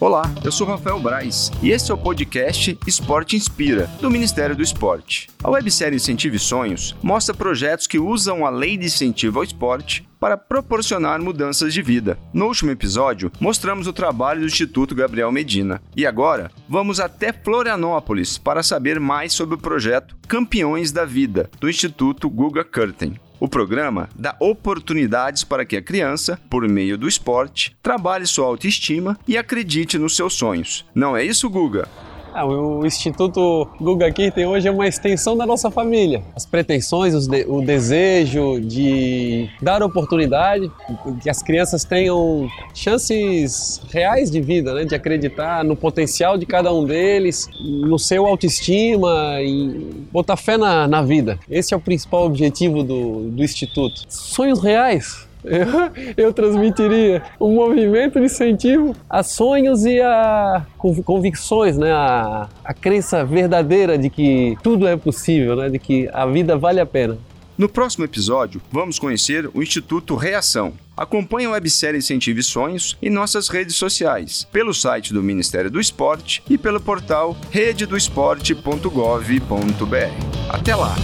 Olá, eu sou Rafael Braz e este é o podcast Esporte Inspira, do Ministério do Esporte. A websérie Incentive Sonhos mostra projetos que usam a lei de incentivo ao esporte para proporcionar mudanças de vida. No último episódio, mostramos o trabalho do Instituto Gabriel Medina. E agora, vamos até Florianópolis para saber mais sobre o projeto Campeões da Vida, do Instituto Guga Curtin. O programa dá oportunidades para que a criança, por meio do esporte, trabalhe sua autoestima e acredite nos seus sonhos. Não é isso, Guga? Ah, o Instituto Guga Kirten hoje é uma extensão da nossa família. As pretensões, de, o desejo de dar oportunidade, que as crianças tenham chances reais de vida, né? de acreditar no potencial de cada um deles, no seu autoestima e botar fé na, na vida. Esse é o principal objetivo do, do Instituto. Sonhos reais eu, eu transmitiria um movimento de incentivo a sonhos e a convicções, né? A, a crença verdadeira de que tudo é possível, né? de que a vida vale a pena. No próximo episódio, vamos conhecer o Instituto Reação. Acompanhe a websérie Incentive Sonhos em nossas redes sociais, pelo site do Ministério do Esporte e pelo portal rededoesporte.gov.br. Até lá!